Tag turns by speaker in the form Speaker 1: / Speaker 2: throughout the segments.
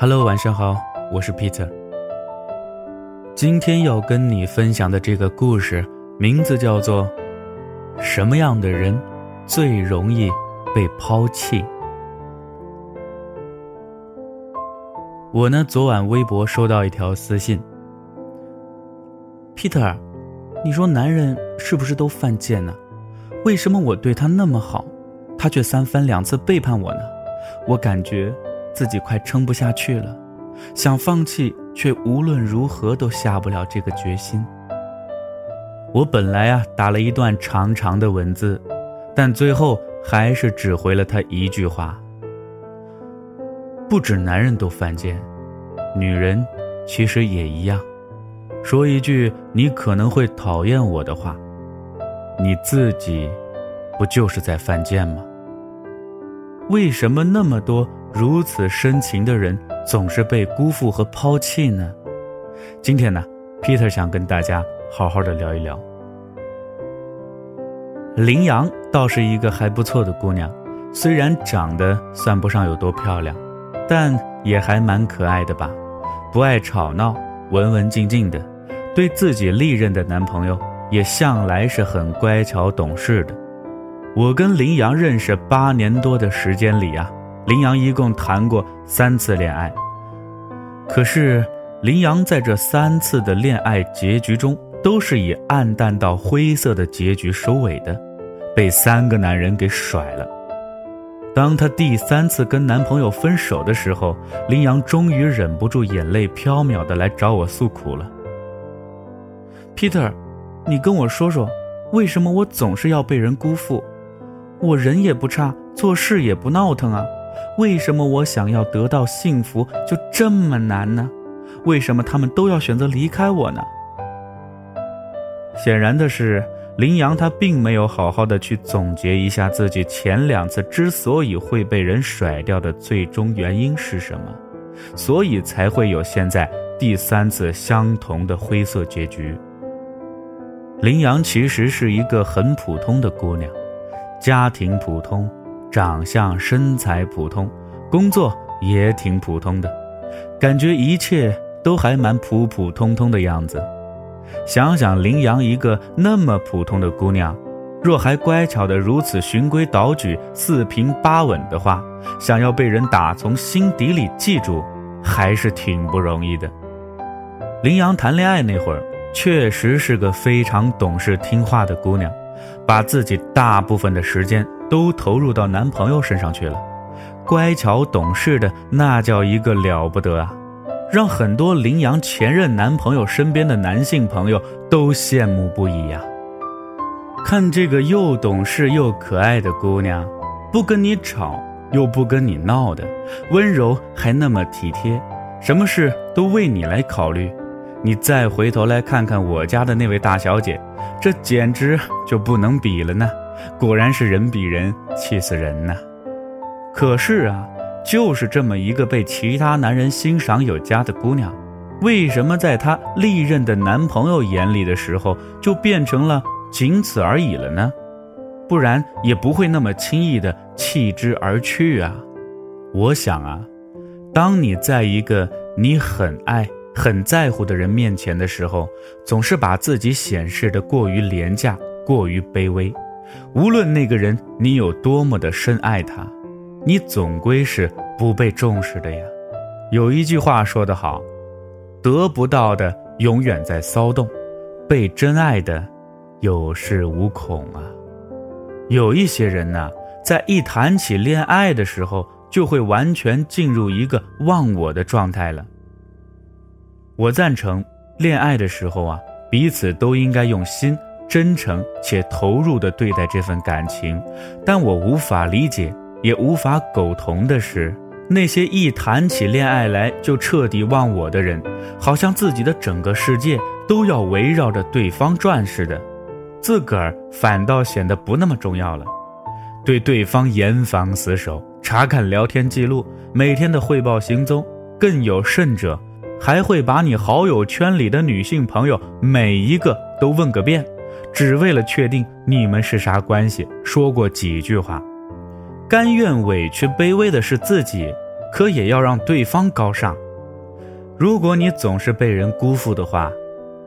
Speaker 1: Hello，晚上好，我是 Peter。今天要跟你分享的这个故事，名字叫做《什么样的人最容易被抛弃》。我呢，昨晚微博收到一条私信，Peter，你说男人是不是都犯贱呢？为什么我对他那么好，他却三番两次背叛我呢？我感觉。自己快撑不下去了，想放弃，却无论如何都下不了这个决心。我本来啊打了一段长长的文字，但最后还是只回了他一句话：不止男人都犯贱，女人其实也一样。说一句你可能会讨厌我的话，你自己不就是在犯贱吗？为什么那么多？如此深情的人总是被辜负和抛弃呢？今天呢，Peter 想跟大家好好的聊一聊。林羊倒是一个还不错的姑娘，虽然长得算不上有多漂亮，但也还蛮可爱的吧。不爱吵闹，文文静静的，对自己历任的男朋友也向来是很乖巧懂事的。我跟林羊认识八年多的时间里啊。林羊一共谈过三次恋爱，可是林羊在这三次的恋爱结局中，都是以暗淡到灰色的结局收尾的，被三个男人给甩了。当她第三次跟男朋友分手的时候，林羊终于忍不住眼泪飘渺的来找我诉苦了。Peter，你跟我说说，为什么我总是要被人辜负？我人也不差，做事也不闹腾啊。为什么我想要得到幸福就这么难呢？为什么他们都要选择离开我呢？显然的是，林羊他并没有好好的去总结一下自己前两次之所以会被人甩掉的最终原因是什么，所以才会有现在第三次相同的灰色结局。林羊其实是一个很普通的姑娘，家庭普通。长相身材普通，工作也挺普通的，感觉一切都还蛮普普通通的样子。想想林羊一个那么普通的姑娘，若还乖巧的如此循规蹈矩、四平八稳的话，想要被人打从心底里记住，还是挺不容易的。林羊谈恋爱那会儿，确实是个非常懂事听话的姑娘，把自己大部分的时间。都投入到男朋友身上去了，乖巧懂事的那叫一个了不得啊，让很多羚羊前任男朋友身边的男性朋友都羡慕不已呀。看这个又懂事又可爱的姑娘，不跟你吵又不跟你闹的，温柔还那么体贴，什么事都为你来考虑。你再回头来看看我家的那位大小姐，这简直就不能比了呢。果然是人比人气死人呐！可是啊，就是这么一个被其他男人欣赏有加的姑娘，为什么在她历任的男朋友眼里的时候，就变成了仅此而已了呢？不然也不会那么轻易的弃之而去啊！我想啊，当你在一个你很爱、很在乎的人面前的时候，总是把自己显示的过于廉价、过于卑微。无论那个人你有多么的深爱他，你总归是不被重视的呀。有一句话说得好，得不到的永远在骚动，被真爱的有恃无恐啊。有一些人呢，在一谈起恋爱的时候，就会完全进入一个忘我的状态了。我赞成恋爱的时候啊，彼此都应该用心。真诚且投入地对待这份感情，但我无法理解，也无法苟同的是，那些一谈起恋爱来就彻底忘我的人，好像自己的整个世界都要围绕着对方转似的，自个儿反倒显得不那么重要了，对对方严防死守，查看聊天记录，每天的汇报行踪，更有甚者，还会把你好友圈里的女性朋友每一个都问个遍。只为了确定你们是啥关系，说过几句话，甘愿委屈卑微的是自己，可也要让对方高尚。如果你总是被人辜负的话，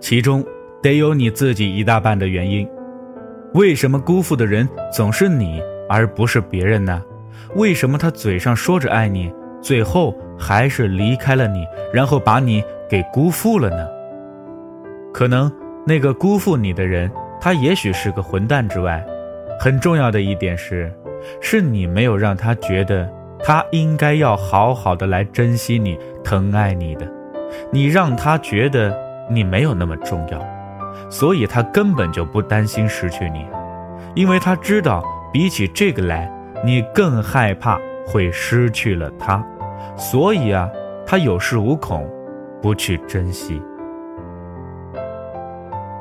Speaker 1: 其中得有你自己一大半的原因。为什么辜负的人总是你，而不是别人呢？为什么他嘴上说着爱你，最后还是离开了你，然后把你给辜负了呢？可能那个辜负你的人，他也许是个混蛋之外，很重要的一点是，是你没有让他觉得他应该要好好的来珍惜你、疼爱你的，你让他觉得你没有那么重要。所以他根本就不担心失去你，因为他知道比起这个来，你更害怕会失去了他，所以啊，他有恃无恐，不去珍惜。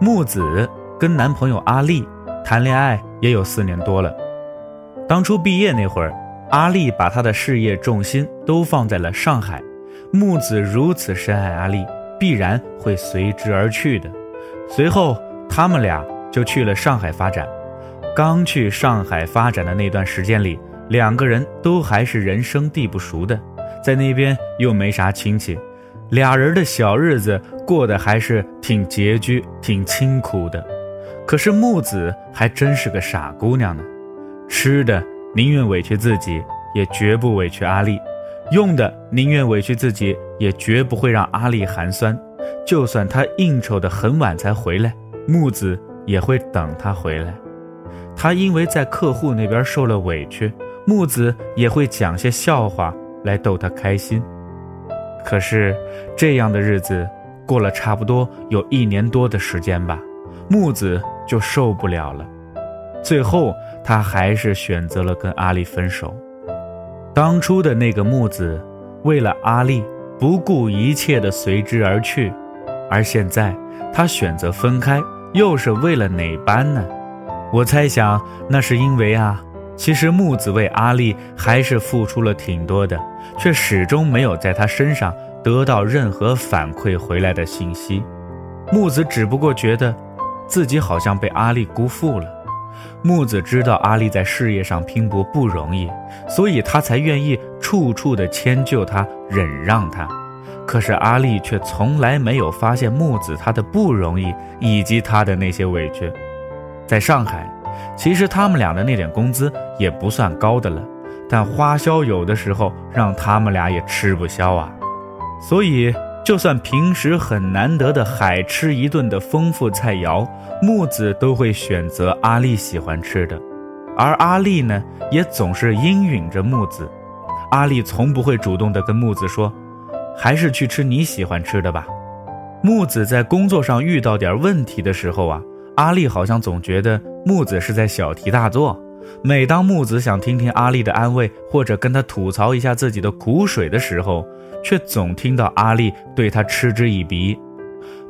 Speaker 1: 木子跟男朋友阿丽谈恋爱也有四年多了，当初毕业那会儿，阿丽把她的事业重心都放在了上海，木子如此深爱阿丽，必然会随之而去的。随后，他们俩就去了上海发展。刚去上海发展的那段时间里，两个人都还是人生地不熟的，在那边又没啥亲戚，俩人的小日子过得还是挺拮据、挺清苦的。可是木子还真是个傻姑娘呢，吃的宁愿委屈自己，也绝不委屈阿丽；用的宁愿委屈自己，也绝不会让阿丽寒酸。就算他应酬的很晚才回来，木子也会等他回来。他因为在客户那边受了委屈，木子也会讲些笑话来逗他开心。可是这样的日子过了差不多有一年多的时间吧，木子就受不了了。最后他还是选择了跟阿丽分手。当初的那个木子，为了阿丽不顾一切的随之而去。而现在，他选择分开，又是为了哪般呢？我猜想，那是因为啊，其实木子为阿丽还是付出了挺多的，却始终没有在他身上得到任何反馈回来的信息。木子只不过觉得，自己好像被阿丽辜负了。木子知道阿丽在事业上拼搏不容易，所以他才愿意处处的迁就她，忍让她。可是阿丽却从来没有发现木子他的不容易以及他的那些委屈。在上海，其实他们俩的那点工资也不算高的了，但花销有的时候让他们俩也吃不消啊。所以，就算平时很难得的海吃一顿的丰富菜肴，木子都会选择阿丽喜欢吃的，而阿丽呢，也总是应允着木子。阿丽从不会主动的跟木子说。还是去吃你喜欢吃的吧。木子在工作上遇到点问题的时候啊，阿丽好像总觉得木子是在小题大做。每当木子想听听阿丽的安慰，或者跟他吐槽一下自己的苦水的时候，却总听到阿丽对他嗤之以鼻。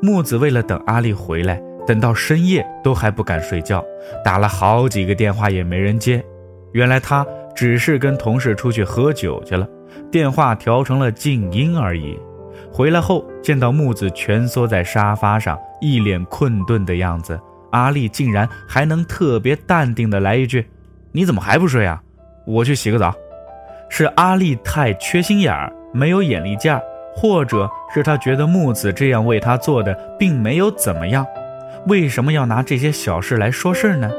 Speaker 1: 木子为了等阿丽回来，等到深夜都还不敢睡觉，打了好几个电话也没人接。原来他只是跟同事出去喝酒去了。电话调成了静音而已。回来后见到木子蜷缩在沙发上，一脸困顿的样子，阿丽竟然还能特别淡定的来一句：“你怎么还不睡啊？我去洗个澡。”是阿丽太缺心眼儿，没有眼力见儿，或者是他觉得木子这样为他做的并没有怎么样，为什么要拿这些小事来说事呢？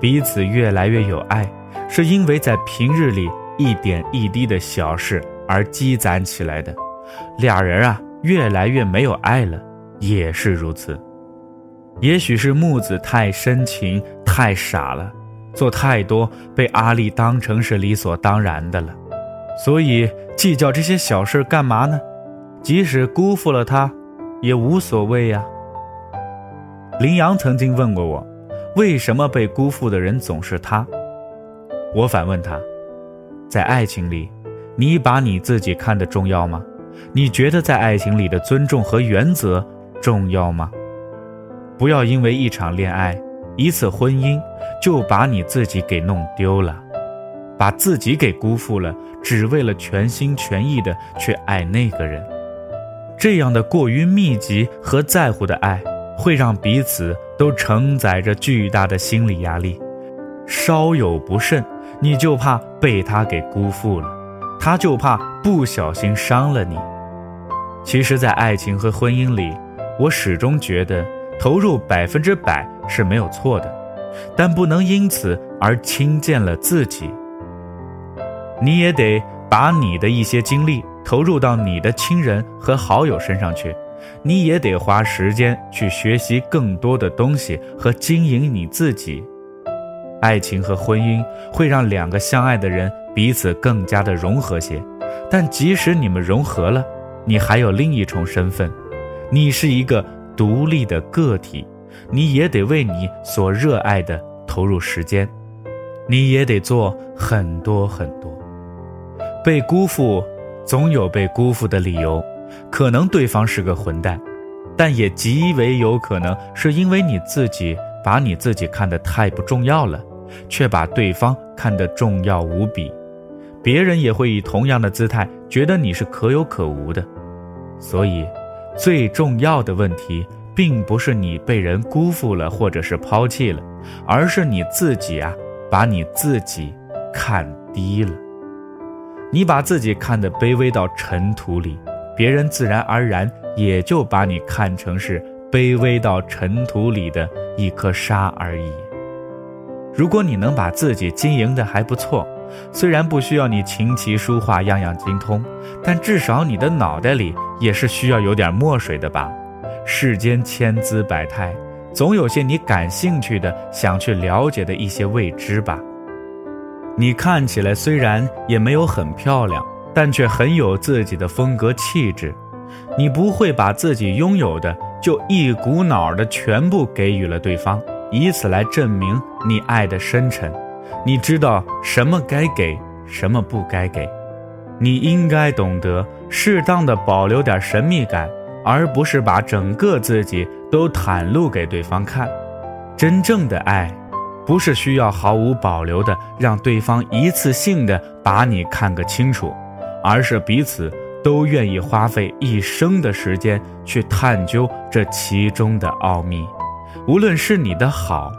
Speaker 1: 彼此越来越有爱，是因为在平日里。一点一滴的小事而积攒起来的，俩人啊越来越没有爱了，也是如此。也许是木子太深情太傻了，做太多被阿丽当成是理所当然的了，所以计较这些小事干嘛呢？即使辜负了他，也无所谓呀。林阳曾经问过我，为什么被辜负的人总是他？我反问他。在爱情里，你把你自己看得重要吗？你觉得在爱情里的尊重和原则重要吗？不要因为一场恋爱、一次婚姻，就把你自己给弄丢了，把自己给辜负了，只为了全心全意的去爱那个人。这样的过于密集和在乎的爱，会让彼此都承载着巨大的心理压力，稍有不慎。你就怕被他给辜负了，他就怕不小心伤了你。其实，在爱情和婚姻里，我始终觉得投入百分之百是没有错的，但不能因此而轻贱了自己。你也得把你的一些精力投入到你的亲人和好友身上去，你也得花时间去学习更多的东西和经营你自己。爱情和婚姻会让两个相爱的人彼此更加的融合些，但即使你们融合了，你还有另一重身份，你是一个独立的个体，你也得为你所热爱的投入时间，你也得做很多很多。被辜负，总有被辜负的理由，可能对方是个混蛋，但也极为有可能是因为你自己把你自己看得太不重要了，却把对方看得重要无比。别人也会以同样的姿态觉得你是可有可无的。所以，最重要的问题，并不是你被人辜负了或者是抛弃了，而是你自己啊，把你自己看低了。你把自己看得卑微到尘土里，别人自然而然也就把你看成是卑微到尘土里的一颗沙而已。如果你能把自己经营的还不错，虽然不需要你琴棋书画样样精通，但至少你的脑袋里也是需要有点墨水的吧？世间千姿百态，总有些你感兴趣的、想去了解的一些未知吧。你看起来虽然也没有很漂亮，但却很有自己的风格气质。你不会把自己拥有的就一股脑的全部给予了对方，以此来证明你爱的深沉。你知道什么该给，什么不该给。你应该懂得适当的保留点神秘感，而不是把整个自己都袒露给对方看。真正的爱。不是需要毫无保留的让对方一次性的把你看个清楚，而是彼此都愿意花费一生的时间去探究这其中的奥秘，无论是你的好，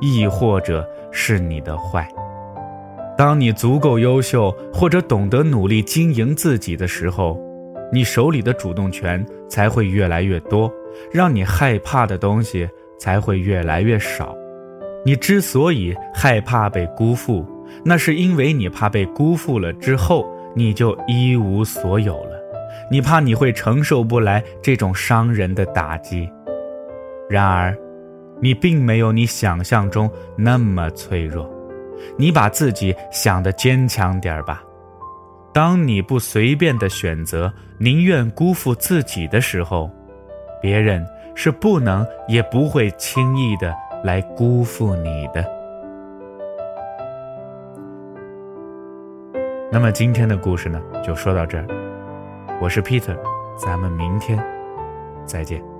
Speaker 1: 亦或者是你的坏。当你足够优秀或者懂得努力经营自己的时候，你手里的主动权才会越来越多，让你害怕的东西才会越来越少。你之所以害怕被辜负，那是因为你怕被辜负了之后，你就一无所有了。你怕你会承受不来这种伤人的打击。然而，你并没有你想象中那么脆弱。你把自己想得坚强点儿吧。当你不随便的选择，宁愿辜负自己的时候，别人是不能也不会轻易的。来辜负你的。那么今天的故事呢，就说到这儿。我是 Peter，咱们明天再见。